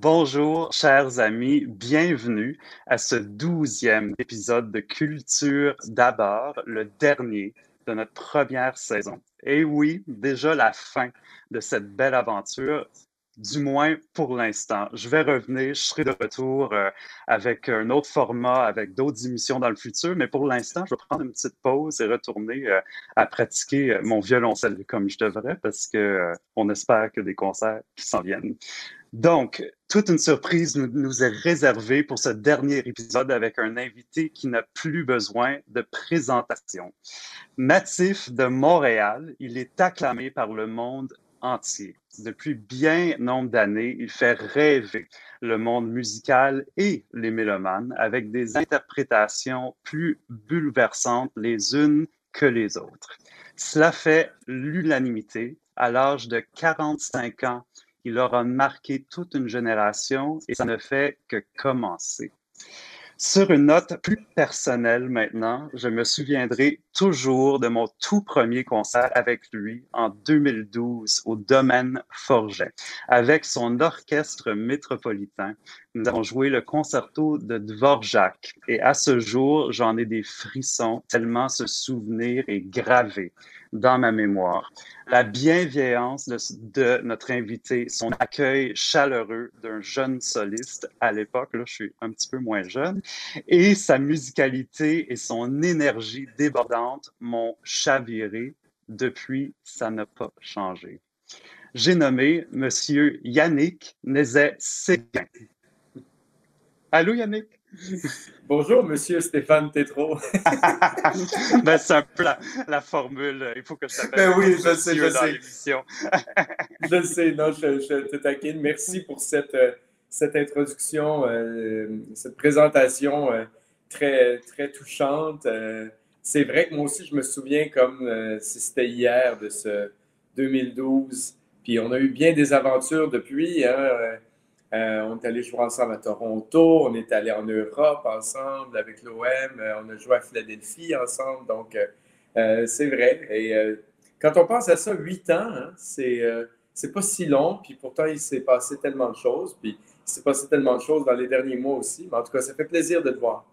Bonjour, chers amis, bienvenue à ce douzième épisode de Culture d'abord, le dernier de notre première saison. Et oui, déjà la fin de cette belle aventure du moins pour l'instant. Je vais revenir, je serai de retour euh, avec un autre format, avec d'autres émissions dans le futur, mais pour l'instant, je vais prendre une petite pause et retourner euh, à pratiquer euh, mon violoncelle comme je devrais parce que on espère que des concerts qui s'en viennent. Donc, toute une surprise nous, est réservée pour ce dernier épisode avec un invité qui n'a plus besoin de présentation. Natif de Montréal, il est acclamé par le monde entier. Depuis bien nombre d'années, il fait rêver le monde musical et les mélomanes avec des interprétations plus bouleversantes les unes que les autres. Cela fait l'unanimité. À l'âge de 45 ans, il aura marqué toute une génération et ça ne fait que commencer. Sur une note plus personnelle maintenant, je me souviendrai toujours de mon tout premier concert avec lui en 2012 au Domaine Forget. Avec son orchestre métropolitain, nous avons joué le concerto de Dvorak et à ce jour, j'en ai des frissons tellement ce souvenir est gravé dans ma mémoire. La bienveillance de, notre invité, son accueil chaleureux d'un jeune soliste à l'époque, là je suis un petit peu moins jeune, et sa musicalité et son énergie débordante m'ont chaviré. Depuis, ça n'a pas changé. J'ai nommé Monsieur Yannick Nézet-Séguin. Allô Yannick? Bonjour, monsieur Stéphane Tétro. ben, c'est un peu la, formule. Il faut que je t'appelle. Ben oui, je sais, je sais. je sais, non, je, te taquine. Merci pour cette, euh, cette introduction, euh, cette présentation euh, très, très touchante. c'est vrai que moi aussi, je me souviens comme si c'était hier de ce 2012. Puis on a eu bien des aventures depuis. Hein, euh, on est allé jouer ensemble à Toronto, on est allé en Europe ensemble avec l'OM, euh, on a joué à Philadelphie ensemble, donc euh, c'est vrai. Et quand on pense à ça, huit ans, hein, c'est pas si long, puis pourtant il s'est passé tellement de choses, puis il s'est passé tellement de choses dans les derniers mois aussi, mais en tout cas, ça fait plaisir de te voir.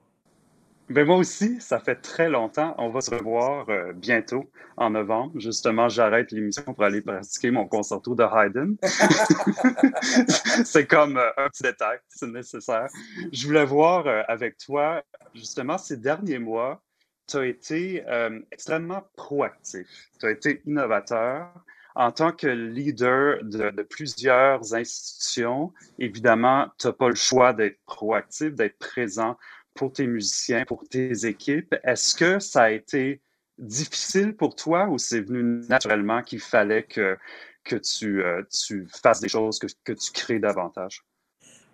Ben moi aussi, ça fait très longtemps. On va se revoir euh, bientôt en novembre. Justement, j'arrête l'émission pour aller pratiquer mon concerto de Haydn. c'est comme euh, un petit détail, c'est nécessaire. Je voulais voir euh, avec toi, justement, ces derniers mois, tu as été extrêmement proactif. Tu as été innovateur. En tant que leader de, de plusieurs institutions, évidemment, tu n'as pas le choix d'être proactif, d'être présent pour tes musiciens, pour tes équipes. Est-ce que ça a été difficile pour toi ou c'est venu naturellement qu'il fallait que, que tu, euh, tu fasses des choses, que, que, tu crées davantage?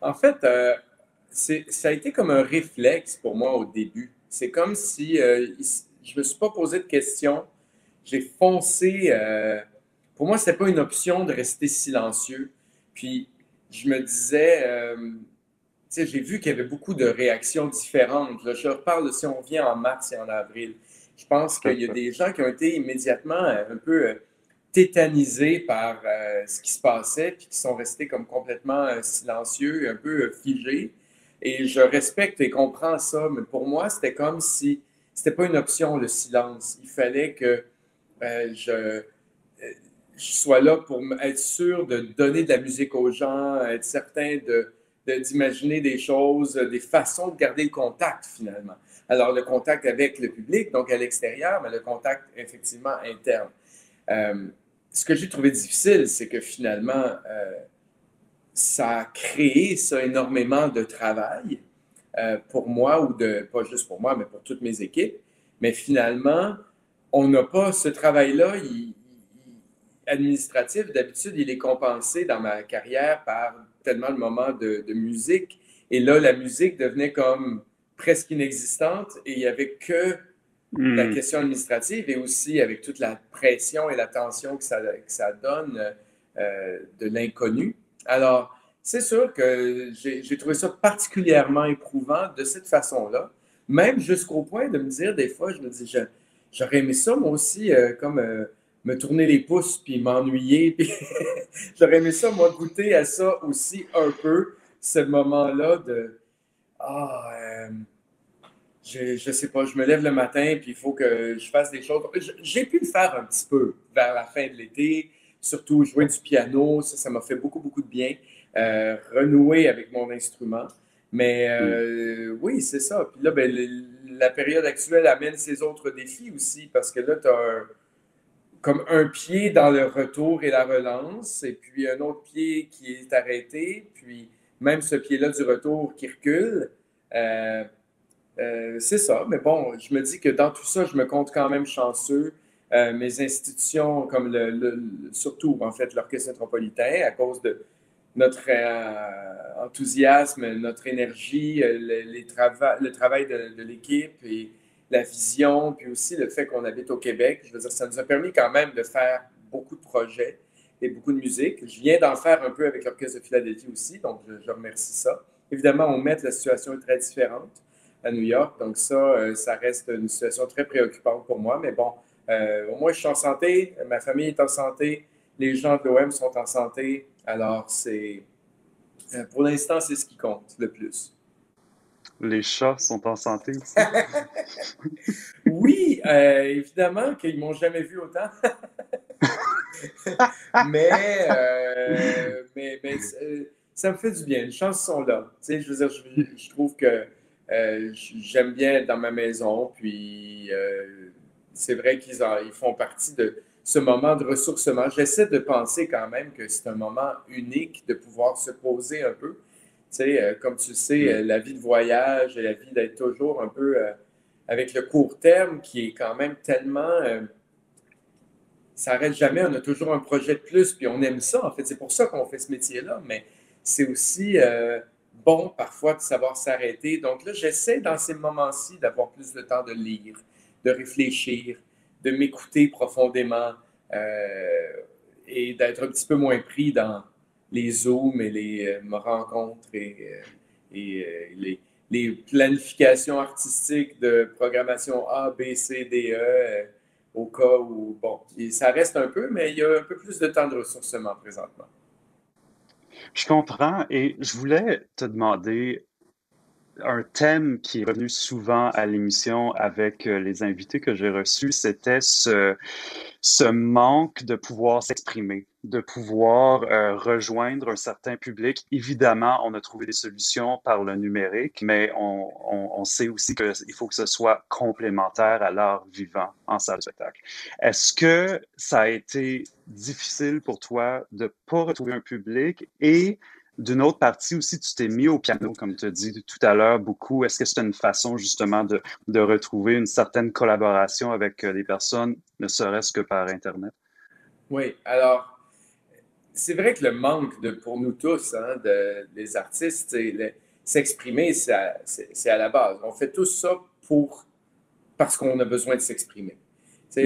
En fait, euh, ça a été comme un réflexe pour moi au début. C'est comme si euh, je ne me suis pas posé de questions. J'ai foncé. pour moi, ce n'était pas une option de rester silencieux. Puis, je me disais, j'ai vu qu'il y avait beaucoup de réactions différentes. je reparle si on vient en mars et en avril. Je pense qu'il y a des gens qui ont été immédiatement euh, un peu euh, tétanisés par euh, ce qui se passait, puis qui sont restés comme complètement silencieux, un peu figés. Et je respecte et comprends ça, mais pour moi, c'était comme si c'était pas une option, le silence. Il fallait que je sois là pour être sûr de donner de la musique aux gens, être certain de d'imaginer des choses, des façons de garder le contact finalement. Alors le contact avec le public, donc à l'extérieur, mais le contact effectivement interne. Euh, ce que j'ai trouvé difficile, c'est que finalement, euh, ça a créé ça énormément de travail euh, pour moi, ou de, pas juste pour moi, mais pour toutes mes équipes. Mais finalement, on n'a pas ce travail-là administratif. D'habitude, il est compensé dans ma carrière par tellement le moment de, musique. Et là, la musique devenait comme presque inexistante et il n'y avait que la hmm. question administrative et aussi avec toute la pression et la tension que ça, ça donne euh, de l'inconnu. Alors, c'est sûr que j'ai trouvé ça particulièrement éprouvant de cette façon-là, même jusqu'au point de me dire, des fois, je me dis, j'aurais aimé ça, moi aussi, euh, comme euh, me tourner les pouces puis m'ennuyer. J'aurais aimé ça, moi, goûter à ça aussi un peu. ce moment-là de Ah, euh, je, je sais pas, je me lève le matin, puis il faut que je fasse des choses. J'ai pu le faire un petit peu vers la fin de l'été, surtout jouer du piano, ça, ça m'a fait beaucoup, beaucoup de bien. Euh, renouer avec mon instrument. Mais euh, oui, c'est ça. Puis là, ben, la période actuelle amène ses autres défis aussi, parce que là, tu as comme un pied dans le retour et la relance, et puis un autre pied qui est arrêté, puis même ce pied-là du retour qui recule. Euh, euh, c'est ça, mais bon, je me dis que dans tout ça, je me compte quand même chanceux. Euh, mes institutions, comme le, surtout en fait l'Orchestre métropolitain, à cause de notre enthousiasme, notre énergie, les le travail de, de l'équipe et la vision, puis aussi le fait qu'on habite au Québec. Je veux dire, ça nous a permis quand même de faire beaucoup de projets et beaucoup de musique. Je viens d'en faire un peu avec l'Orchestre de Philadelphie aussi, donc je, remercie ça. Évidemment, on met la situation est très différente à New York, donc ça, euh, ça reste une situation très préoccupante pour moi, mais bon, euh, au moins je suis en santé, ma famille est en santé, les gens de l'OM sont en santé, alors c'est, euh, pour l'instant, c'est ce qui compte le plus. Les chats sont en santé aussi. oui, euh, évidemment qu'ils m'ont jamais vu autant. mais, euh, euh, ça me fait du bien. Les chances sont là. Je, trouve que j'aime bien être dans ma maison. Puis c'est vrai qu'ils ils font partie de ce moment de ressourcement. J'essaie de penser quand même que c'est un moment unique de pouvoir se poser un peu sais, euh, comme tu sais, mm. euh, la vie de voyage et la vie d'être toujours un peu euh, avec le court terme qui est quand même tellement. ça n'arrête jamais, on a toujours un projet de plus, puis on aime ça. En fait, c'est pour ça qu'on fait ce métier-là, mais c'est aussi bon parfois de savoir s'arrêter. Donc là, j'essaie dans ces moments-ci d'avoir plus de temps de lire, de réfléchir, de m'écouter profondément et d'être un petit peu moins pris dans les Zooms et les euh, rencontres et, euh, euh, les, planifications artistiques de programmation A, B, C, D, E, au cas où, bon, ça reste un peu, mais il y a un peu plus de temps de ressourcement présentement. Je comprends et je voulais te demander un thème qui est revenu souvent à l'émission avec les invités que j'ai reçus, c'était ce, ce manque de pouvoir s'exprimer, de pouvoir euh, rejoindre un certain public. Évidemment, on a trouvé des solutions par le numérique, mais on, on, sait aussi qu'il faut que ce soit complémentaire à l'art vivant en salle de spectacle. Est-ce que ça a été difficile pour toi de ne pas retrouver un public et d'une autre partie aussi, tu t'es mis au piano, comme tu as dit tout à l'heure, beaucoup. Est-ce que c'est une façon justement de, de, retrouver une certaine collaboration avec euh, des personnes, ne serait-ce que par Internet? Oui, alors, c'est vrai que le manque de, pour nous tous, hein, de, des artistes, s'exprimer, c'est à, la base. On fait tout ça pour, parce qu'on a besoin de s'exprimer. Mm.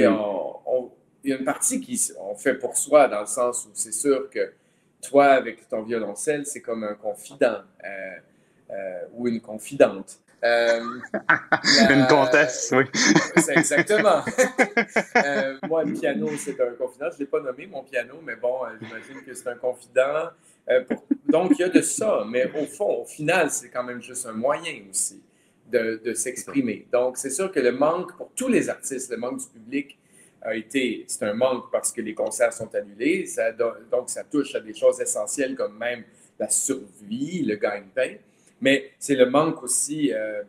il y a une partie qui on fait pour soi, dans le sens où c'est sûr que toi, avec ton violoncelle, c'est comme un confident euh, euh, ou une confidente. Euh, une comtesse, oui. c'est exactement. moi, le piano, c'est un confident. Je ne l'ai pas nommé, mon piano, mais bon, j'imagine que c'est un confident. donc, il y a de ça. Mais au fond, au final, c'est quand même juste un moyen aussi de, de s'exprimer. Donc, c'est sûr que le manque pour tous les artistes, le manque du public, a été, c'est un manque parce que les concerts sont annulés, donc ça touche à des choses essentielles comme même la survie, le gagne-pain, mais c'est le manque aussi euh,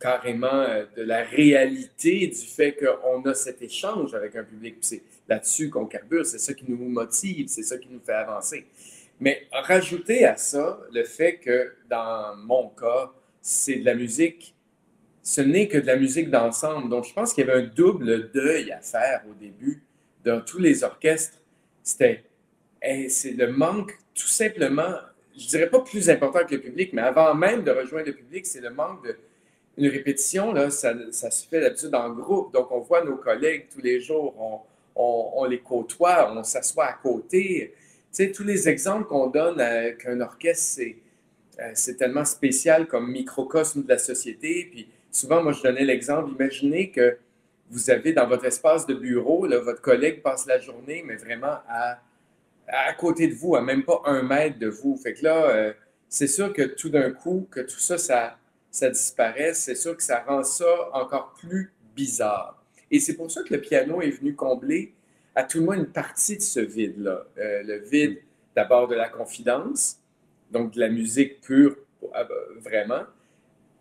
carrément euh, de la réalité du fait qu'on a cet échange avec un public. C'est là-dessus qu'on carbure, c'est ça qui nous motive, c'est ça qui nous fait avancer. Mais rajouter à ça le fait que dans mon cas, c'est de la musique ce n'est que de la musique d'ensemble. Donc, je pense qu'il y avait un double deuil à faire au début dans tous les orchestres. C'était c'est le manque, tout simplement, je dirais pas plus important que le public, mais avant même de rejoindre le public, c'est le manque de. Une répétition, là, ça, ça se fait d'habitude en groupe. Donc, on voit nos collègues tous les jours, on, on, les côtoie, on s'assoit à côté. Tu sais, tous les exemples qu'on donne qu'un orchestre, c'est, euh, c'est tellement spécial comme microcosme de la société. Puis, souvent, moi, je donnais l'exemple, imaginez que vous avez dans votre espace de bureau, là, votre collègue passe la journée, mais vraiment à, à côté de vous, à même pas un mètre de vous. Fait que là, euh, c'est sûr que tout d'un coup, que tout ça, ça, ça disparaît, c'est sûr que ça rend ça encore plus bizarre. Et c'est pour ça que le piano est venu combler à tout le moins une partie de ce vide-là. Euh, le vide d'abord de la confidence, donc de la musique pure, bah, vraiment.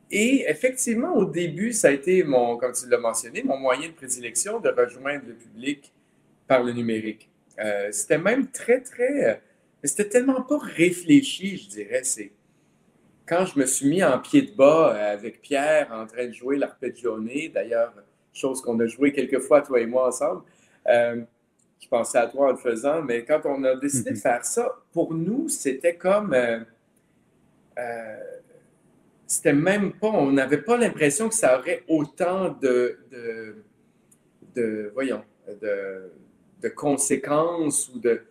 Et effectivement, au début, ça a été, mon, comme tu l'as mentionné, mon moyen de prédilection de rejoindre le public par le numérique. Euh, c'était même très, très... Euh, c'était tellement pas réfléchi, je dirais. C'est quand je me suis mis en pied de bas euh, avec Pierre en train de jouer l'arpeggione, d'ailleurs, chose qu'on a joué quelques fois, toi et moi, ensemble. je pensais à toi en le faisant, mais quand on a décidé de mhm. faire ça, pour nous, c'était comme c'était même pas, on n'avait pas l'impression que ça aurait autant de, de, voyons, de, de, conséquences ou de,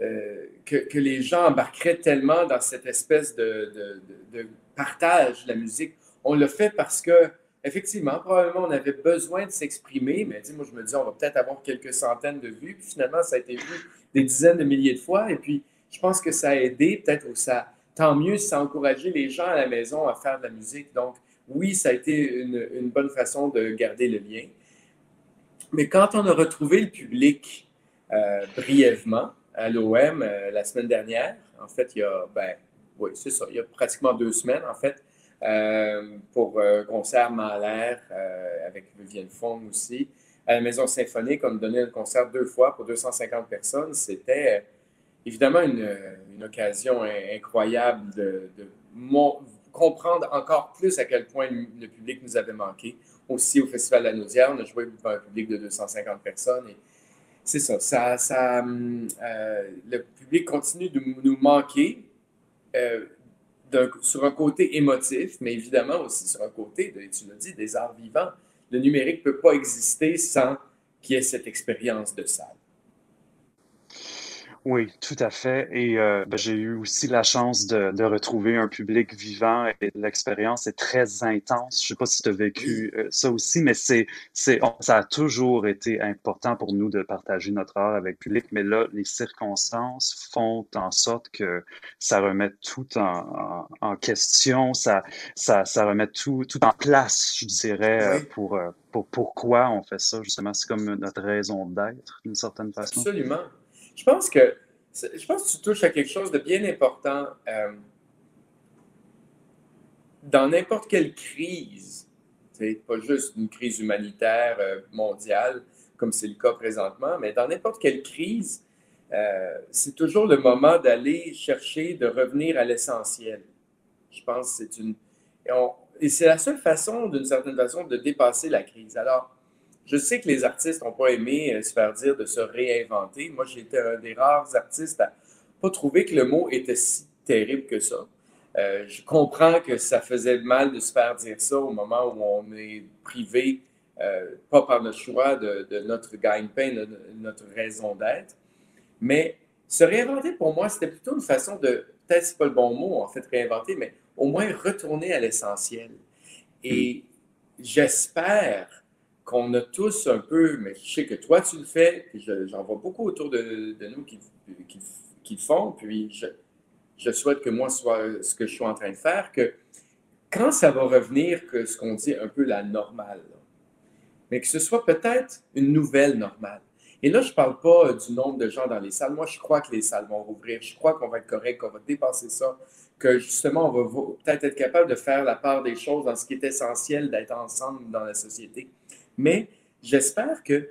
euh, que, que, les gens embarqueraient tellement dans cette espèce de, de, partage de la musique. On l'a fait parce que, effectivement, probablement, on avait besoin de s'exprimer, mais moi, je me dis, on va peut-être avoir quelques centaines de vues, puis finalement, ça a été vu des dizaines de milliers de fois, et puis je pense que ça a aidé, peut-être, ou ça tant mieux ça a encouragé les gens à la maison à faire de la musique. Donc, oui, ça a été une, bonne façon de garder le lien. Mais quand on a retrouvé le public euh, brièvement à l'OM euh, la semaine dernière, en fait, il y a, ben, oui, c'est ça, il y a pratiquement deux semaines, en fait, euh, pour un concert Mahler avec Vivienne Fong aussi, à la Maison Symphonique, on donné un concert deux fois pour 250 personnes. C'était évidemment une, occasion incroyable de, comprendre encore plus à quel point le public nous avait manqué. Aussi, au Festival de la Naudière, on a joué devant un public de 250 personnes. C'est ça, ça, euh, le public continue de nous manquer euh, sur un côté émotif, mais évidemment aussi sur un côté, tu l'as dit, des arts vivants. Le numérique ne peut pas exister sans qu'il y ait cette expérience de salle. Oui, tout à fait. Et euh, ben, j'ai eu aussi la chance de, de retrouver un public vivant et l'expérience est très intense. Je ne sais pas si tu as vécu euh, ça aussi, mais c'est, c'est, ça a toujours été important pour nous de partager notre art avec le public. Mais là, les circonstances font en sorte que ça remet tout en, en, question, ça, ça, ça remet tout, tout en place, je dirais, euh, pour, pour pourquoi on fait ça. Justement, c'est comme notre raison d'être, d'une certaine façon. Absolument. Je pense que je pense tu touches à quelque chose de bien important. Euh, dans n'importe quelle crise, pas juste une crise humanitaire euh, mondiale, comme c'est le cas présentement, mais dans n'importe quelle crise, euh, c'est toujours le moment d'aller chercher, de revenir à l'essentiel. Je pense que c'est une. et c'est la seule façon, d'une certaine façon, de dépasser la crise. Alors, je sais que les artistes n'ont pas aimé euh, se faire dire de se réinventer. Moi, j'étais un des rares artistes à pas trouver que le mot était si terrible que ça. Euh, je comprends que ça faisait mal de se faire dire ça au moment où on est privé, euh, pas par notre choix, de, notre gagne-pain, de, notre raison d'être. Mais se réinventer, pour moi, c'était plutôt une façon de, peut-être c'est pas le bon mot, en fait, réinventer, mais au moins retourner à l'essentiel. Et j'espère qu'on a tous un peu, mais je sais que toi tu le fais, puis j'en vois beaucoup autour de, nous qui, qui, le font, puis je, souhaite que moi soit ce que je suis en train de faire, que quand ça va revenir, que ce qu'on dit un peu la normale, mais que ce soit peut-être une nouvelle normale. Et là, je ne parle pas du nombre de gens dans les salles. Moi, je crois que les salles vont rouvrir. Je crois qu'on va être correct, qu'on va dépasser ça, que justement, on va peut-être être capable de faire la part des choses dans ce qui est essentiel d'être ensemble dans la société. Mais j'espère que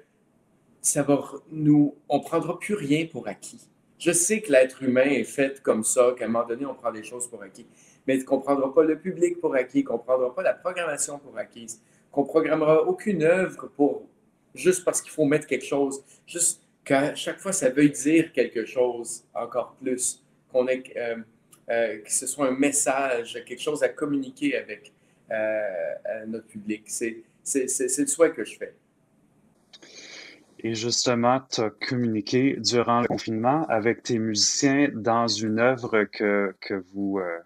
ça va nous, on prendra plus rien pour acquis. Je sais que l'être humain est fait comme ça, qu'à un moment donné, on prend des choses pour acquis, mais qu'on ne prendra pas le public pour acquis, qu'on ne prendra pas la programmation pour acquise, qu'on ne programmera aucune œuvre pour juste parce qu'il faut mettre quelque chose, juste qu'à chaque fois, ça veuille dire quelque chose encore plus, qu'on ait, euh, euh, que ce soit un message, quelque chose à communiquer avec euh, notre public. C'est, c'est le souhait que je fais. Et justement, tu as communiqué durant le confinement avec tes musiciens dans une œuvre que, que vous, euh,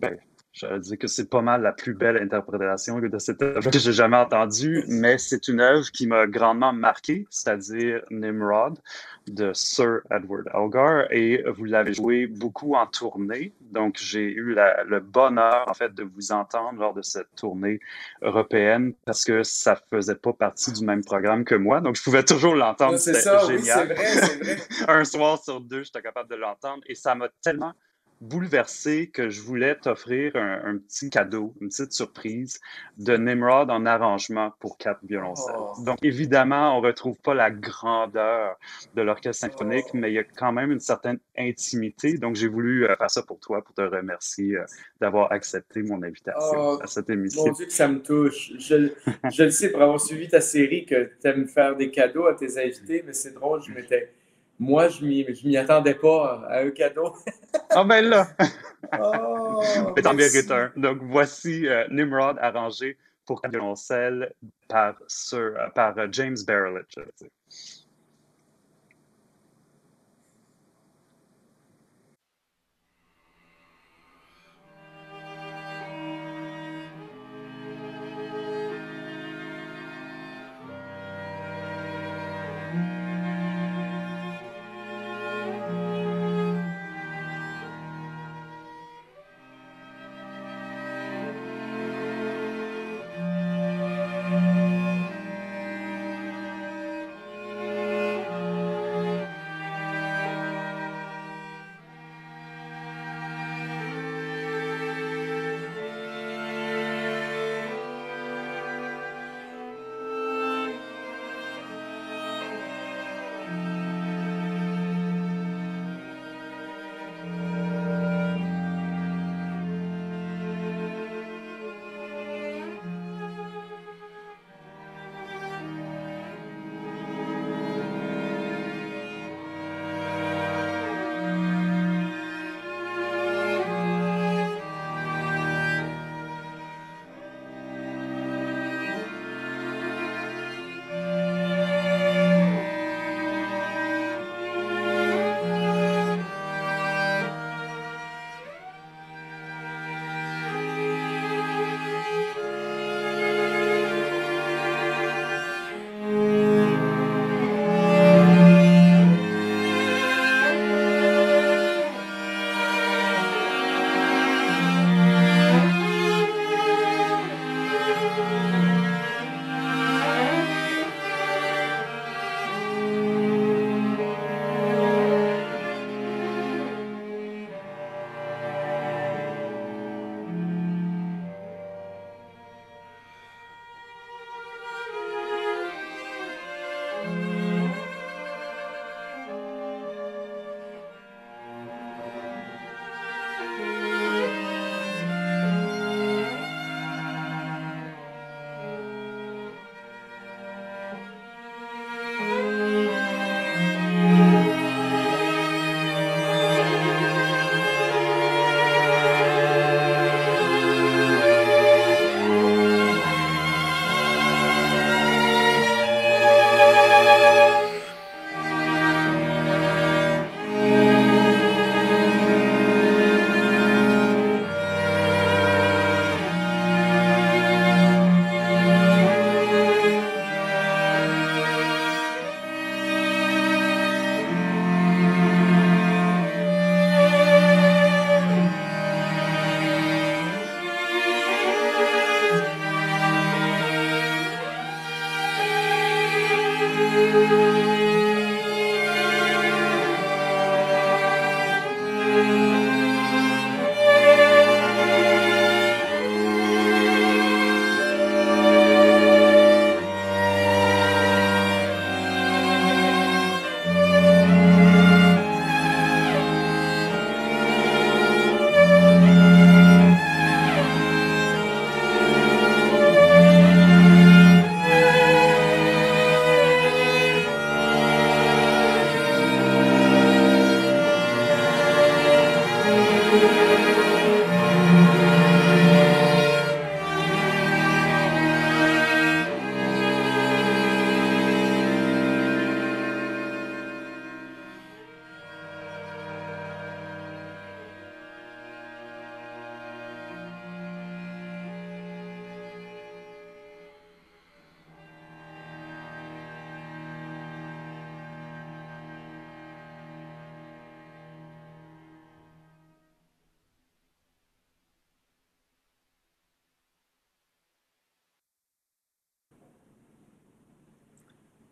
ben, Je dire que c'est pas mal la plus belle interprétation de cette œuvre que j'ai jamais entendue, mais c'est une œuvre qui m'a grandement marqué, c'est-à-dire Nimrod de Sir Edward Elgar, et vous l'avez joué beaucoup en tournée. Donc, j'ai eu le bonheur, en fait, de vous entendre lors de cette tournée européenne parce que ça faisait pas partie du même programme que moi. Donc, je pouvais toujours l'entendre. C'est ça, génial. oui, c'est vrai, c'est vrai. Un soir sur deux, j'étais capable de l'entendre et ça m'a tellement bouleversé que je voulais t'offrir un, petit cadeau, une petite surprise de Nimrod en arrangement pour quatre violoncelles. Oh. Donc, évidemment, on ne retrouve pas la grandeur de l'orchestre symphonique, oh. mais il y a quand même une certaine intimité. Donc, j'ai voulu euh, faire ça pour toi, pour te remercier euh, d'avoir accepté mon invitation oh, à cette émission. Mon Dieu, que ça me touche. Je, je le sais pour avoir suivi ta série que tu aimes faire des cadeaux à tes invités, mais c'est drôle, je m'étais moi, je ne m'y attendais pas à un cadeau. ah ben là! oh, Mais t'en mérites un. Donc, voici euh, Nimrod arrangé pour violoncelle par, Sir, euh, par euh, James Berlich.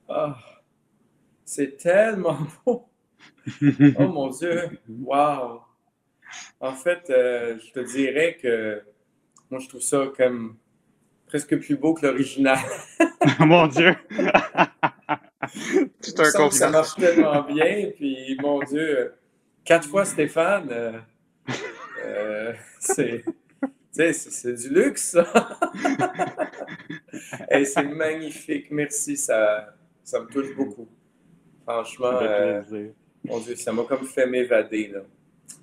Ah, c'est tellement beau. Oh mon Dieu, wow. En fait, euh, je te dirais que moi, je trouve ça comme presque plus beau que l'original. mon Dieu! Tout un Ça marche tellement bien. Puis, mon Dieu, quatre fois Stéphane, euh, euh, c'est. C'est du luxe, ça. Et c'est magnifique. Merci, ça, ça me touche beaucoup. Franchement, euh, mon Dieu, ça m'a comme fait m'évader.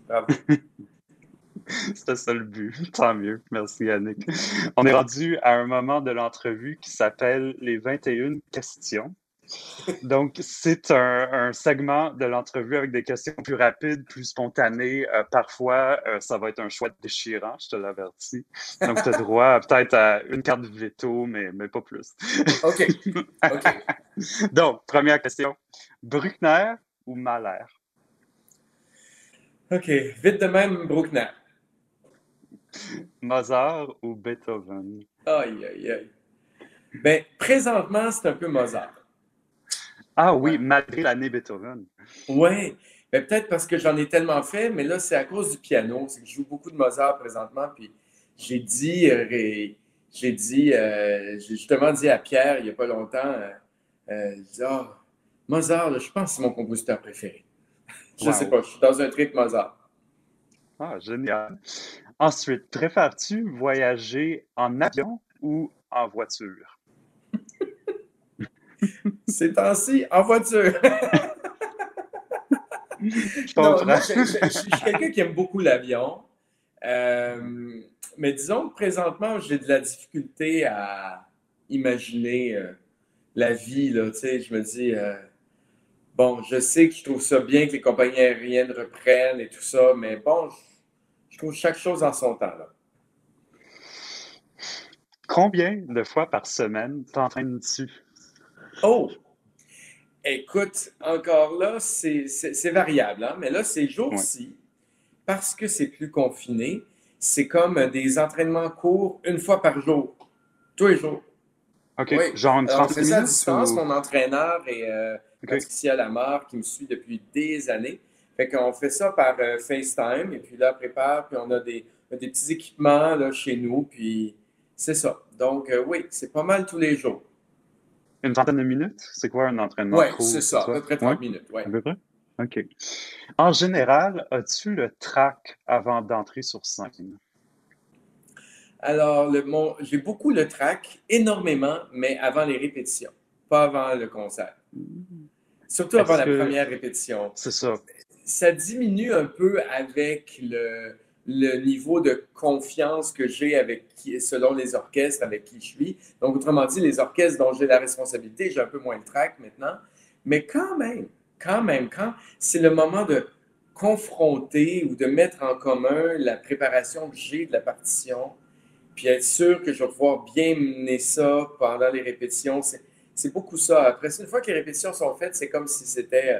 Bravo. C'était ça le but. Tant mieux. Merci, Yannick. On est rendu à un moment de l'entrevue qui s'appelle les 21 questions. Donc, c'est un, segment de l'entrevue avec des questions plus rapides, plus spontanées. Euh, parfois, euh, ça va être un choix déchirant, je te l'avertis. Donc, tu as droit peut-être à une carte de veto, mais, mais pas plus. OK. Donc, première question. Bruckner ou Mahler? OK. Vite de même, Bruckner. Mozart ou Beethoven? Aïe, aïe, aïe. Ben, présentement, c'est un peu Mozart. Ah oui, malgré l'année Beethoven. Oui, ben, peut-être parce que j'en ai tellement fait, mais là, c'est à cause du piano. C'est que je joue beaucoup de Mozart présentement, puis j'ai dit, euh, j'ai dit, euh, j'ai justement dit à Pierre il n'y a pas longtemps, euh, dit, ah, Mozart, je pense que c'est mon compositeur préféré. je ne sais pas, je suis dans un trip Mozart. Ah, génial. Ensuite, préfères-tu voyager en avion ou en voiture? C'est temps-ci, en voiture. je, suis quelqu'un qui aime beaucoup l'avion. Euh, mais disons que présentement, j'ai de la difficulté à imaginer euh, la vie. Là, je me dis, euh, bon, je sais que je trouve ça bien que les compagnies aériennes reprennent et tout ça, mais bon, je, trouve chaque chose en son temps. Là. Combien de fois par semaine t'entraînes-tu? Oh! Écoute, encore là, c'est variable, hein? mais là, ces jours-ci, parce que c'est plus confiné, c'est comme des entraînements courts une fois par jour, tous les jours. OK, genre une minutes? ça à distance. Mon entraîneur est euh, Patricia Lamar, qui me suit depuis des années. Fait qu'on fait ça par euh, FaceTime, et puis là, on prépare, puis on a des, des petits équipements là, chez nous, puis c'est ça. Donc, euh, oui, c'est pas mal tous les jours. Une trentaine de minutes? C'est quoi un entraînement Oui, c'est ça, à peu près 30 minutes. Ouais. À peu près? OK. En général, as-tu le track avant d'entrer sur scène? Alors, j'ai beaucoup le track, énormément, mais avant les répétitions, pas avant le concert. Surtout avant la première répétition. C'est ça. Ça diminue un peu avec le, le niveau de confiance que j'ai avec selon les orchestres avec qui je suis. Donc, autrement dit, les orchestres dont j'ai la responsabilité, j'ai un peu moins le trac maintenant. Mais quand même, quand même, quand c'est le moment de confronter ou de mettre en commun la préparation que j'ai de la partition, puis être sûr que je vais pouvoir bien mener ça pendant les répétitions, c'est beaucoup ça. Après, une fois que les répétitions sont faites, c'est comme si c'était, euh,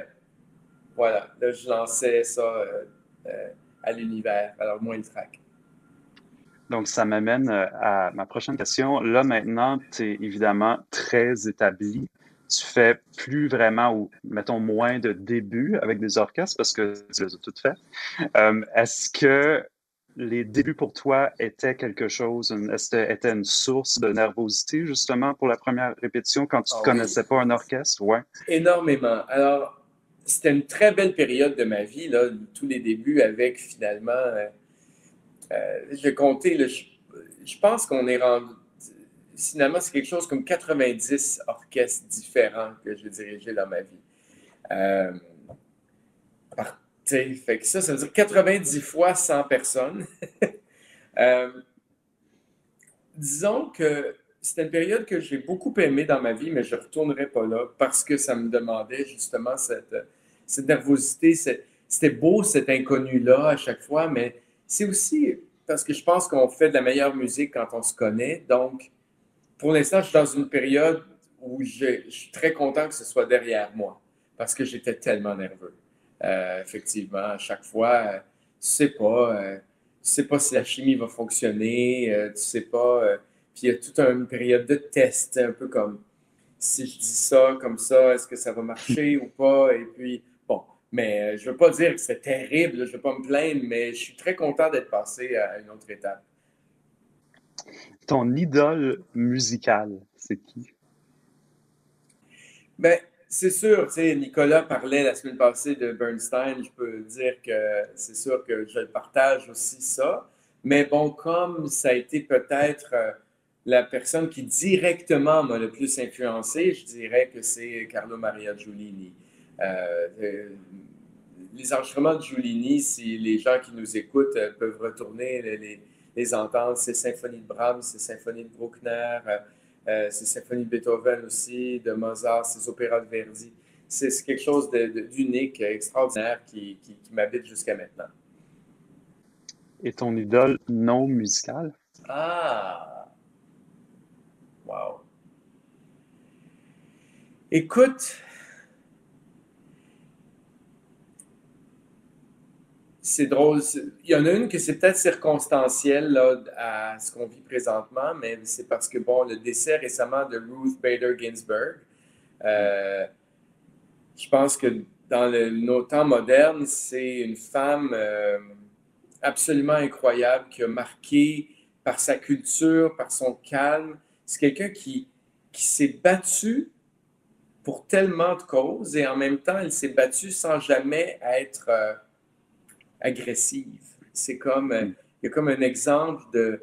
voilà, là, je lançais ça. Euh, euh, à l'univers, alors moins le track. Donc, ça m'amène euh, à ma prochaine question. Là, maintenant, tu es évidemment très établi. Tu fais plus vraiment, ou mettons moins de débuts avec des orchestres parce que tu les as toutes fait. Euh, est-ce que les débuts pour toi étaient quelque chose, était une source de nervosité justement pour la première répétition quand tu ne ah connaissais pas un orchestre? Ouais. Énormément. Alors, c'était une très belle période de ma vie, là, tous les débuts avec finalement, euh, euh, je vais compter, je, pense qu'on est rendu, finalement, c'est quelque chose comme 90 orchestres différents que j'ai dirigés dans ma vie. Euh, fait que ça, ça veut dire 90 fois 100 personnes. disons que c'était une période que j'ai beaucoup aimée dans ma vie, mais je ne retournerai pas là parce que ça me demandait justement cette, cette nervosité. C'était beau, cet inconnu-là à chaque fois, mais c'est aussi parce que je pense qu'on fait de la meilleure musique quand on se connaît. Donc, pour l'instant, je suis dans une période où je, suis très content que ce soit derrière moi parce que j'étais tellement nerveux. Euh, effectivement, à chaque fois, euh, tu sais pas, euh, tu sais pas si la chimie va fonctionner, tu sais pas. puis il y a toute une période de test, un peu comme si je dis ça comme ça, est-ce que ça va marcher ou pas? Et puis, mais je ne veux pas dire que c'est terrible, je ne veux pas me plaindre, mais je suis très content d'être passé à une autre étape. Ton idole musicale, c'est qui? Ben, c'est sûr, tu sais, Nicolas parlait la semaine passée de Bernstein. Je peux dire que c'est sûr que je partage aussi ça. Mais bon, comme ça a été peut-être euh, la personne qui directement m'a le plus influencé, je dirais que c'est Carlo Maria Giulini. Euh, euh, les enregistrements de Giulini, si les gens qui nous écoutent peuvent retourner les, les, entendre, ces symphonies de Brahms, ces symphonies de Bruckner, euh, ces symphonies de Beethoven aussi, de Mozart, ces opéras de Verdi. C'est quelque chose d'unique, extraordinaire qui, qui, m'habite jusqu'à maintenant. Et ton idole non musicale? Ah! Wow! Écoute, c'est drôle. Il y en a une que c'est peut-être circonstancielle là, à ce qu'on vit présentement, mais c'est parce que, bon, le décès récemment de Ruth Bader Ginsburg, euh, je pense que dans nos temps modernes, c'est une femme euh, absolument incroyable qui a marqué par sa culture, par son calme. C'est quelqu'un qui, qui s'est battu pour tellement de causes et en même temps, elle s'est battue sans jamais être... Euh, agressive. C'est comme, euh, il y a comme un exemple de,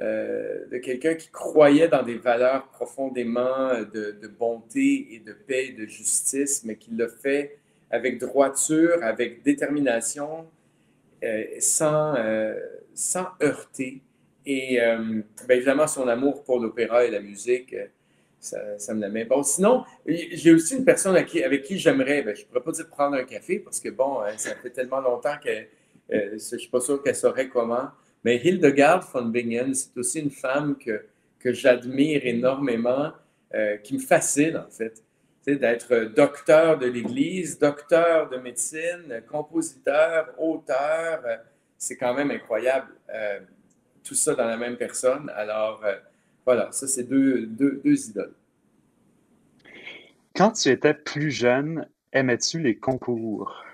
euh, de quelqu'un qui croyait dans des valeurs profondément euh, de, bonté et de paix et de justice, mais qui l'a fait avec droiture, avec détermination, sans, sans heurter. Et ben, évidemment, son amour pour l'opéra et la musique, ça, ça, me l'amène. Bon, sinon, j'ai aussi une personne avec qui, avec qui j'aimerais, ben, je ne pourrais pas dire prendre un café parce que, bon, ça fait tellement longtemps que euh, je ne suis pas sûr qu'elle saurait comment. Mais Hildegard von Bingen, c'est aussi une femme que, que j'admire énormément, euh, qui me fascine en fait. D'être docteur de l'Église, docteur de médecine, compositeur, auteur, euh, c'est quand même incroyable. tout ça dans la même personne. Alors, voilà, ça, c'est deux, deux, deux idoles. Quand tu étais plus jeune, aimais-tu les concours?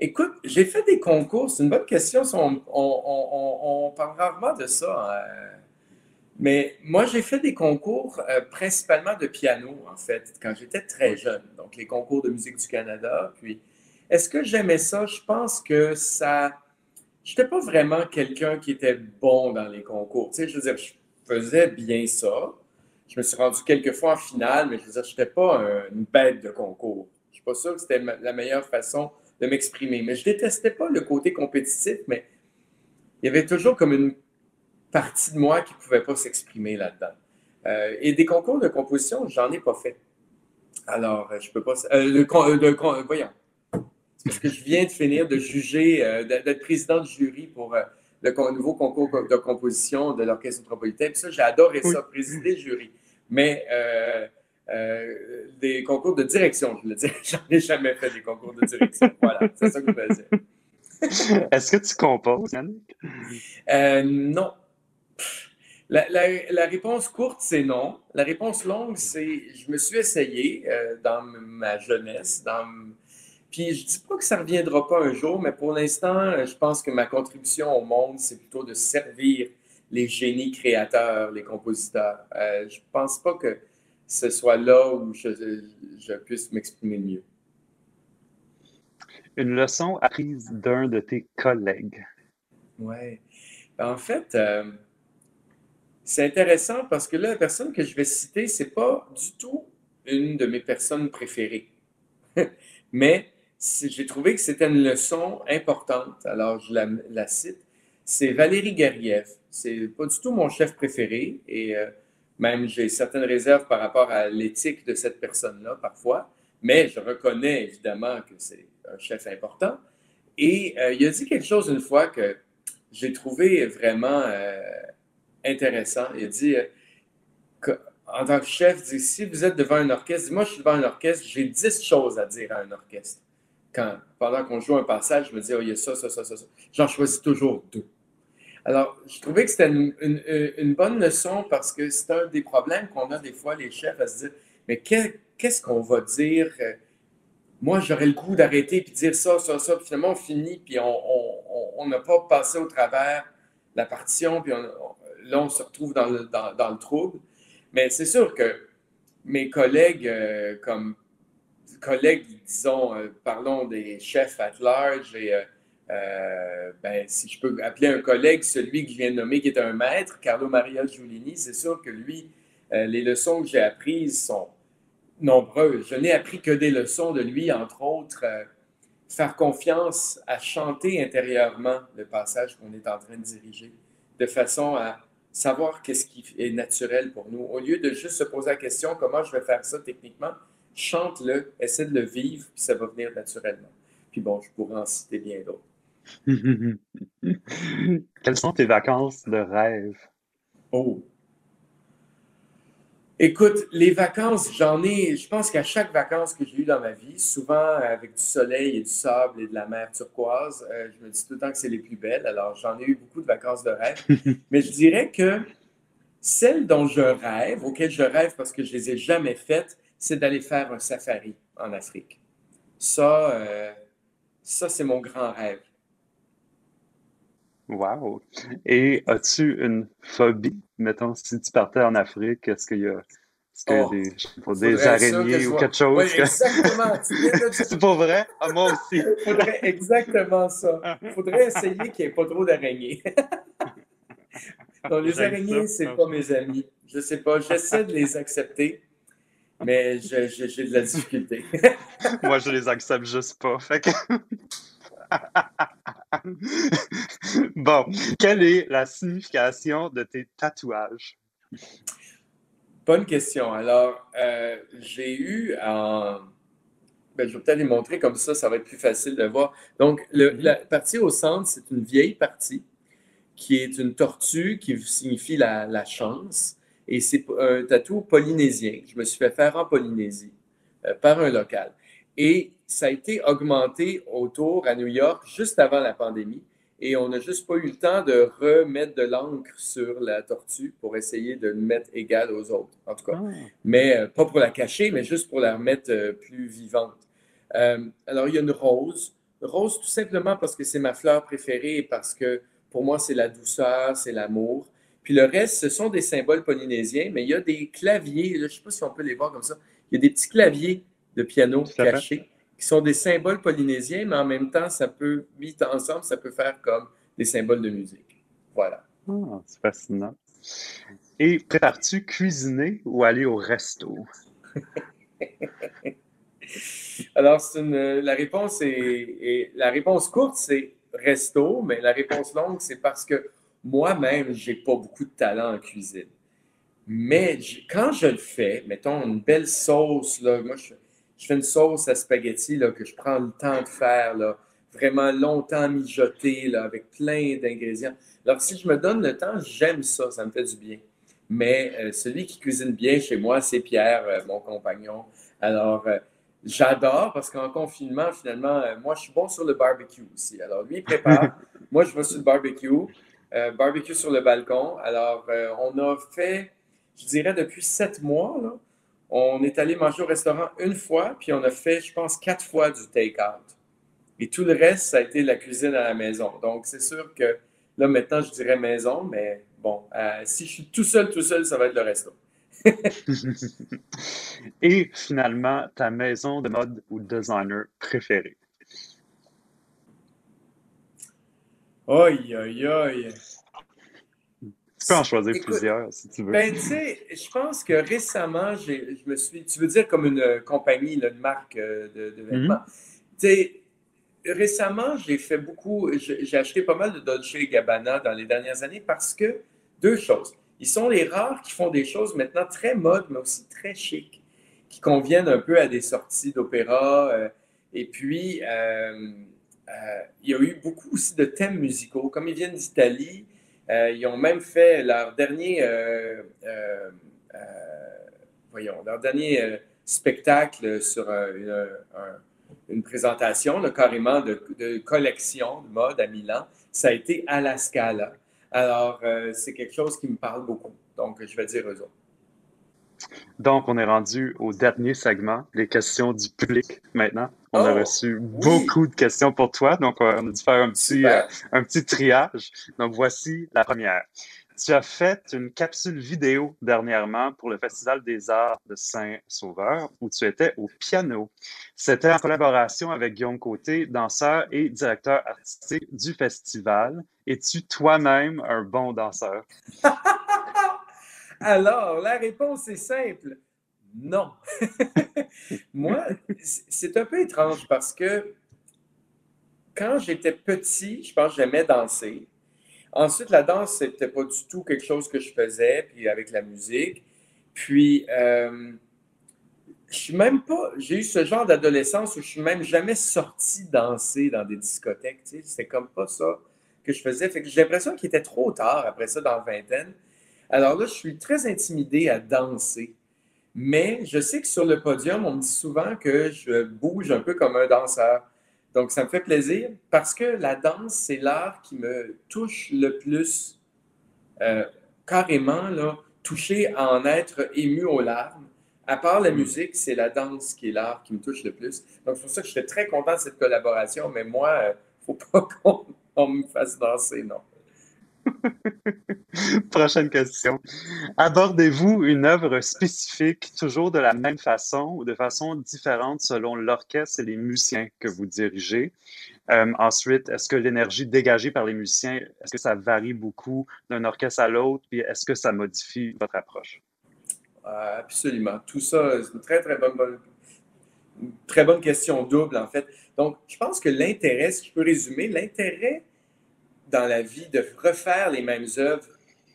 Écoute, j'ai fait des concours. C'est une bonne question. On, parle rarement de ça. Hein. Mais moi, j'ai fait des concours euh, principalement de piano, en fait, quand j'étais très jeune. Donc, les concours de musique du Canada. Puis, est-ce que j'aimais ça? Je pense que ça. Je n'étais pas vraiment quelqu'un qui était bon dans les concours. Tu sais, je veux dire, je faisais bien ça. Je me suis rendu quelques fois en finale, mais je veux dire, je n'étais pas une bête de concours. Je ne suis pas sûr que c'était la meilleure façon de m'exprimer. Mais je détestais pas le côté compétitif, mais il y avait toujours comme une partie de moi qui ne pouvait pas s'exprimer là-dedans. Euh, et des concours de composition, j'en ai pas fait. Alors, je peux pas. Euh, le, euh, voyons. Parce que je viens de finir de juger, d'être président du jury pour le nouveau concours de composition de l'Orchestre métropolitain. Puis ça, j'ai adoré ça, présider le jury. Mais euh, des concours de direction, je veux dire. J'en ai jamais fait des concours de direction. Voilà, c'est ça que je veux dire. Est-ce que tu composes, Yannick? Euh, non. La, la, réponse courte, c'est non. La réponse longue, c'est je me suis essayé euh, dans ma jeunesse. Dans... Puis je ne dis pas que ça ne reviendra pas un jour, mais pour l'instant, je pense que ma contribution au monde, c'est plutôt de servir les génies créateurs, les compositeurs. je ne pense pas que ce soit là où je, puisse m'exprimer mieux. Une leçon apprise d'un de tes collègues. Oui. En fait, euh, c'est intéressant parce que là, la personne que je vais citer, ce n'est pas du tout une de mes personnes préférées. Mais j'ai trouvé que c'était une leçon importante. Alors, je la, cite. C'est Valérie Gergiev. C'est pas du tout mon chef préféré et euh, même j'ai certaines réserves par rapport à l'éthique de cette personne-là parfois, mais je reconnais évidemment que c'est un chef important. Et euh, il a dit quelque chose une fois que j'ai trouvé vraiment euh, intéressant. Il a dit, euh, en tant que chef, si vous êtes devant un orchestre, moi je suis devant un orchestre, j'ai dix choses à dire à un orchestre. Quand, pendant qu'on joue un passage, je me dis, oh, il y a ça, ça, ça, ça, ça. J'en choisis toujours deux. Alors, je trouvais que c'était une, bonne leçon parce que c'est un des problèmes qu'on a des fois, les chefs, à se dire, mais qu'est-ce qu'on va dire? Moi, j'aurais le goût d'arrêter puis dire ça, ça, ça, puis finalement, on finit, puis on n'a pas passé au travers la partition, puis là, on se retrouve dans le, trouble. Mais c'est sûr que mes collègues, euh, comme collègues, disons, euh, parlons des chefs at large, euh, ben, si je peux appeler un collègue celui que je viens de nommer qui est un maître, Carlo Maria Giulini, c'est sûr que lui, les leçons que j'ai apprises sont nombreuses. Je n'ai appris que des leçons de lui, entre autres, faire confiance à chanter intérieurement le passage qu'on est en train de diriger, de façon à savoir qu'est-ce qui est naturel pour nous. Au lieu de juste se poser la question comment je vais faire ça techniquement, chante-le, essaie de le vivre, puis ça va venir naturellement. Puis bon, je pourrais en citer bien d'autres. Quelles sont tes vacances de rêve? Oh, Écoute, les vacances, j'en ai, je pense qu'à chaque vacances que j'ai eues dans ma vie, souvent avec du soleil et du sable et de la mer turquoise, euh, je me dis tout le temps que c'est les plus belles. Alors, j'en ai eu beaucoup de vacances de rêve. Mais je dirais que celles dont je rêve, auxquelles je rêve parce que je les ai jamais faites, c'est d'aller faire un safari en Afrique. Ça, euh, ça c'est mon grand rêve. Wow! Et as-tu une phobie? Mettons, si tu partais en Afrique, est-ce qu'il y a, oh, des, araignées ou quelque chose? Oui, exactement. C'est pas vrai? Ah, moi aussi. Faudrait exactement ça. Il faudrait essayer qu'il n'y ait pas trop d'araignées. les araignées, c'est pas mes amis. Je sais pas. J'essaie de les accepter, mais j'ai de la difficulté. moi, je les accepte juste pas. Fait que... bon, quelle est la signification de tes tatouages? Bonne question. Alors, euh, j'ai eu en. Ben, je vais peut-être les montrer comme ça, ça va être plus facile de voir. Donc, le, mm-hmm. la partie au centre, c'est une vieille partie qui est une tortue qui signifie la, chance. Et c'est un tatou polynésien. Je me suis fait faire en Polynésie euh, par un local. Et ça a été augmenté autour à New York juste avant la pandémie. Et on n'a juste pas eu le temps de remettre de l'encre sur la tortue pour essayer de le mettre égal aux autres, en tout cas. Ah. Mais euh, pas pour la cacher, mais juste pour la remettre euh, plus vivante. Euh, alors, il y a une rose. Rose, tout simplement parce que c'est ma fleur préférée et parce que pour moi, c'est la douceur, c'est l'amour. Puis le reste, ce sont des symboles polynésiens, mais il y a des claviers, je ne sais pas si on peut les voir comme ça. Il y a des petits claviers de piano cachés qui sont des symboles polynésiens, mais en même temps, ça peut, mis ensemble, ça peut faire comme des symboles de musique. Voilà. Ah, c'est fascinant. Et prépares-tu cuisiner ou aller au resto? Alors, une, la réponse est, la réponse courte, c'est resto, mais la réponse longue, c'est parce que moi-même, j'ai pas beaucoup de talent en cuisine. Mais quand je le fais, mettons une belle sauce, là, moi, je, je fais une sauce à spaghetti là, que je prends le temps de faire, là, vraiment longtemps mijoter, là, avec plein d'ingrédients. Alors, si je me donne le temps, j'aime ça, ça me fait du bien. Mais euh, celui qui cuisine bien chez moi, c'est Pierre, euh, mon compagnon. Alors, euh, j'adore parce qu'en confinement, finalement, moi, je suis bon sur le barbecue aussi. Alors, lui, il prépare. moi, je vais sur le barbecue. barbecue sur le balcon. Alors, on a fait, je dirais, depuis sept mois, là, on est allé manger au restaurant une fois, puis on a fait, je pense, quatre fois du take-out. Et tout le reste, ça a été la cuisine à la maison. Donc, c'est sûr que là, maintenant, je dirais maison, mais bon, euh, si je suis tout seul, tout seul, ça va être le resto. Et finalement, ta maison de mode ou designer préférée? Aïe, aïe, aïe. Tu peux en choisir plusieurs si tu veux. Ben, tu sais, je pense que récemment, je me suis. Tu veux dire comme une euh, compagnie, une marque euh, de, de vêtements. Mhm. Tu sais, récemment, j'ai fait beaucoup. J'ai acheté pas mal de Dolce Gabbana dans les dernières années parce que deux choses. Ils sont les rares qui font des choses maintenant très mode, mais aussi très chic, qui conviennent un peu à des sorties d'opéra. Euh, et puis, il y a eu beaucoup aussi de thèmes musicaux. Comme ils viennent d'Italie, ils ont même fait leur dernier, euh, euh, voyons, leur dernier spectacle sur une, présentation carrément de, collection de mode à Milan. Ça a été à la Scala. Alors, euh, c'est quelque chose qui me parle beaucoup. Donc, je vais dire eux autres. Donc, on est rendu au dernier segment, les questions du public maintenant. On a oh, reçu beaucoup de questions pour toi, donc on a dû faire un petit, euh, un petit triage. Donc, voici la première. Tu as fait une capsule vidéo dernièrement pour le Festival des Arts de Saint-Sauveur où tu étais au piano. C'était en collaboration avec Guillaume Côté, danseur et directeur artistique du festival. Es-tu toi-même un bon danseur? Alors, la réponse est simple. Non. Moi, c'est un peu étrange parce que quand j'étais petit, je pense que j'aimais danser. Ensuite, la danse, c'était pas du tout quelque chose que je faisais, puis avec la musique. Puis, euh, je suis même pas. J'ai eu ce genre d'adolescence où je suis même jamais sorti danser dans des discothèques. Tu c'était comme pas ça que je faisais. J'ai l'impression qu'il était trop tard après ça, dans la vingtaine. Alors là, je suis très intimidé à danser. Mais je sais que sur le podium, on me dit souvent que je bouge un peu comme un danseur. Donc, ça me fait plaisir parce que la danse, c'est l'art qui me touche le plus, euh, carrément, là, touché à en être ému aux larmes. À part la mm. musique, c'est la danse qui est l'art qui me touche le plus. Donc, c'est pour ça que je suis très content de cette collaboration, mais moi, il euh, ne faut pas qu'on me fasse danser, non. Prochaine question. Abordez-vous une œuvre spécifique toujours de la même façon ou de façon différente selon l'orchestre et les musiciens que vous dirigez? Euh, ensuite, est-ce que l'énergie dégagée par les musiciens, est-ce que ça varie beaucoup d'un orchestre à l'autre? Puis est-ce que ça modifie votre approche? Euh, absolument. Tout ça, c'est une très, très bonne, très bonne question double, en fait. Donc, je pense que l'intérêt, si je peux résumer, l'intérêt dans la vie de refaire les mêmes œuvres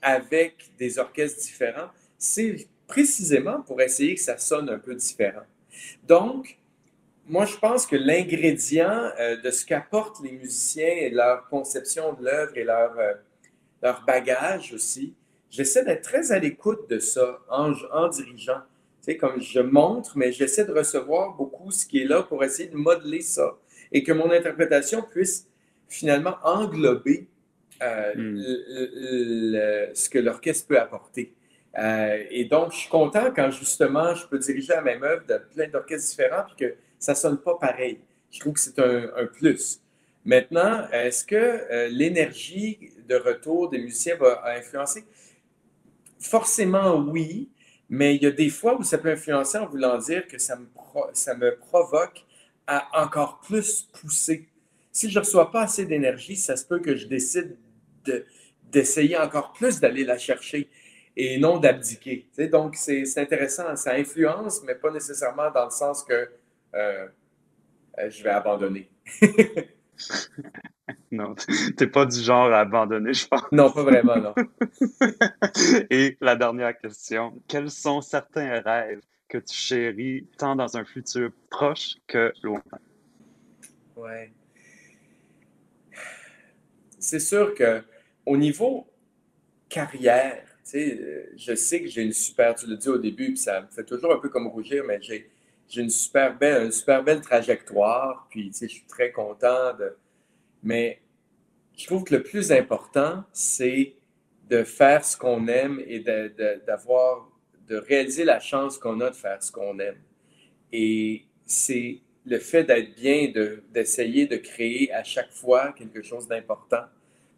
avec des orchestres différents, c'est précisément pour essayer que ça sonne un peu différent. Donc, moi, je pense que l'ingrédient euh, de ce qu'apportent les musiciens et leur conception de l'œuvre et leur, euh, leur bagage aussi, j'essaie d'être très à l'écoute de ça en, en dirigeant. Tu sais, comme je montre, mais j'essaie de recevoir beaucoup ce qui est là pour essayer de modeler ça et que mon interprétation puisse finalement englober euh, hmm. ce que l'orchestre peut apporter. Euh, et donc, je suis content quand justement je peux diriger la même œuvre de plein d'orchestres différents et que ça ne sonne pas pareil. Je trouve que c'est un, plus. Maintenant, est-ce que euh, l'énergie de retour des musiciens va influencer? Forcément, oui, mais il y a des fois où ça peut influencer en voulant dire que ça me, ça me provoque à encore plus pousser si je ne reçois pas assez d'énergie, ça se peut que je décide d'essayer encore plus d'aller la chercher et non d'abdiquer. donc, c'est intéressant. Ça influence, mais pas nécessairement dans le sens que euh, euh, je vais abandonner. non, tu n'es pas du genre à abandonner, je pense. Non, pas vraiment, non. et la dernière question. Quels sont certains rêves que tu chéris tant dans un futur proche que lointain? Ouais c'est sûr qu'au niveau carrière, euh, je sais que j'ai une super, tu l'as dit au début, puis ça me fait toujours un peu comme rougir, mais j'ai, une super belle, une super belle trajectoire, puis je suis très content de. Mais je trouve que le plus important, c'est de faire ce qu'on aime et d'avoir, de, de réaliser la chance qu'on a de faire ce qu'on aime. Et c'est le fait d'être bien, d'essayer de, créer à chaque fois quelque chose d'important,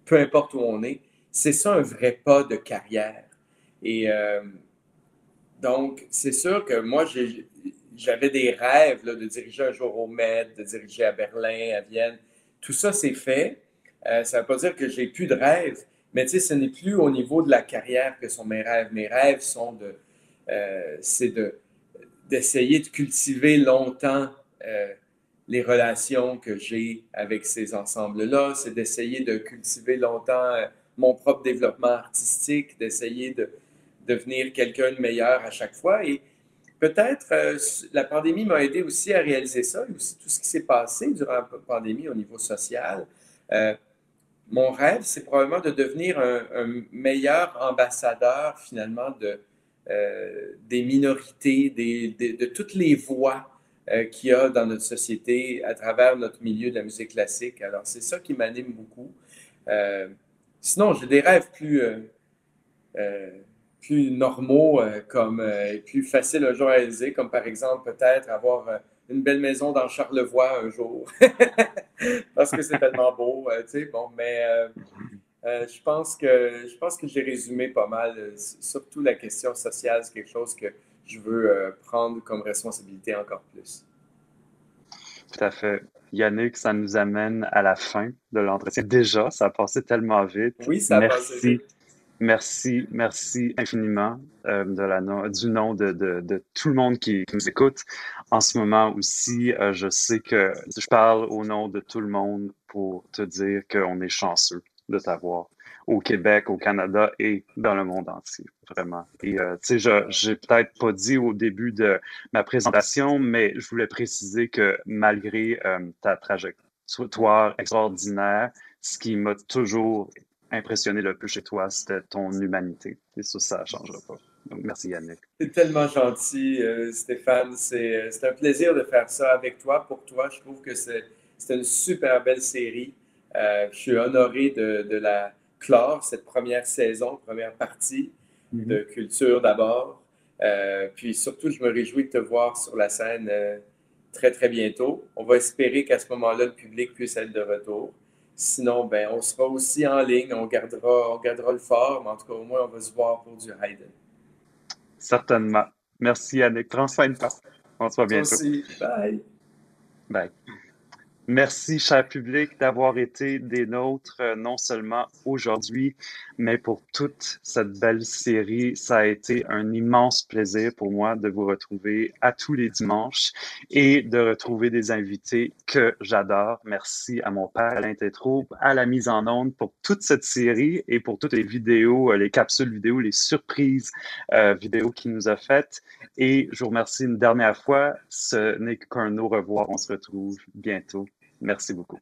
peu importe où on est, c'est ça un vrai pas de carrière. Et euh, donc, c'est sûr que moi, j'avais des rêves de diriger un jour au Met, de diriger à Berlin, à Vienne. Tout ça, c'est fait. Euh, ça ne veut pas dire que j'ai plus de rêves, mais ce n'est plus au niveau de la carrière que sont mes rêves. Mes rêves sont de, euh, c'est de, d'essayer de cultiver longtemps euh, les relations que j'ai avec ces ensembles-là, c'est d'essayer de cultiver longtemps euh, mon propre développement artistique, d'essayer de devenir quelqu'un de meilleur à chaque fois. Et peut-être euh, la pandémie m'a aidé aussi à réaliser ça, et aussi tout ce qui s'est passé durant la pandémie au niveau social. mon rêve, c'est probablement de devenir un, meilleur ambassadeur finalement de, des minorités, de toutes les voix qu'il y a dans notre société à travers notre milieu de la musique classique. Alors, c'est ça qui m'anime beaucoup. Euh, sinon, j'ai des rêves plus, plus normaux, comme plus faciles à réaliser, comme par exemple peut-être avoir une belle maison dans Charlevoix un jour. Parce que c'est tellement beau, tu. Bon, mais je pense que j'ai résumé pas mal. surtout la question sociale, c'est quelque chose que je veux prendre comme responsabilité encore plus. Tout à fait. Yannick, ça nous amène à la fin de l'entretien. Déjà, ça a passé tellement vite. Oui, ça a merci. passé vite. Merci, merci infiniment euh, de la du nom de, de, de, tout le monde qui, nous écoute. En ce moment aussi, euh, je sais que je parle au nom de tout le monde pour te dire qu'on est chanceux de t'avoir au Québec, au Canada et dans le monde entier, vraiment. Et euh, tu sais, je n'ai peut-être pas dit au début de ma présentation, mais je voulais préciser que malgré euh, ta trajectoire extraordinaire, ce qui m'a toujours impressionné le plus chez toi, c'était ton humanité. Et ça, ça ne changera pas. Donc, merci Yannick. C'est tellement gentil, euh, Stéphane. C'est un plaisir de faire ça avec toi. Pour toi, je trouve que c'est une super belle série. je suis honoré de la clore cette première saison, première partie mhm. de culture d'abord. Euh, puis surtout, je me réjouis de te voir sur la scène euh, très, très bientôt. On va espérer qu'à ce moment-là, le public puisse être de retour. Sinon, ben, on sera aussi en ligne, on gardera, on gardera le fort, mais en tout cas, au moins, on va se voir pour du Hayden. Certainement. Merci, Annick. Prends soin de toi. On se voit bientôt. Merci. Bye. Bye. Merci, cher public, d'avoir été des nôtres, euh, non seulement aujourd'hui, mais pour toute cette belle série. Ça a été un immense plaisir pour moi de vous retrouver à tous les dimanches et de retrouver des invités que j'adore. Merci à mon père, Alain Tétrault, à la mise en onde pour toute cette série et pour toutes les vidéos, euh, les capsules vidéo, les surprises euh, vidéo qu'il nous a faites. Et je vous remercie une dernière fois. Ce n'est qu'un au revoir. On se retrouve bientôt. Merci beaucoup.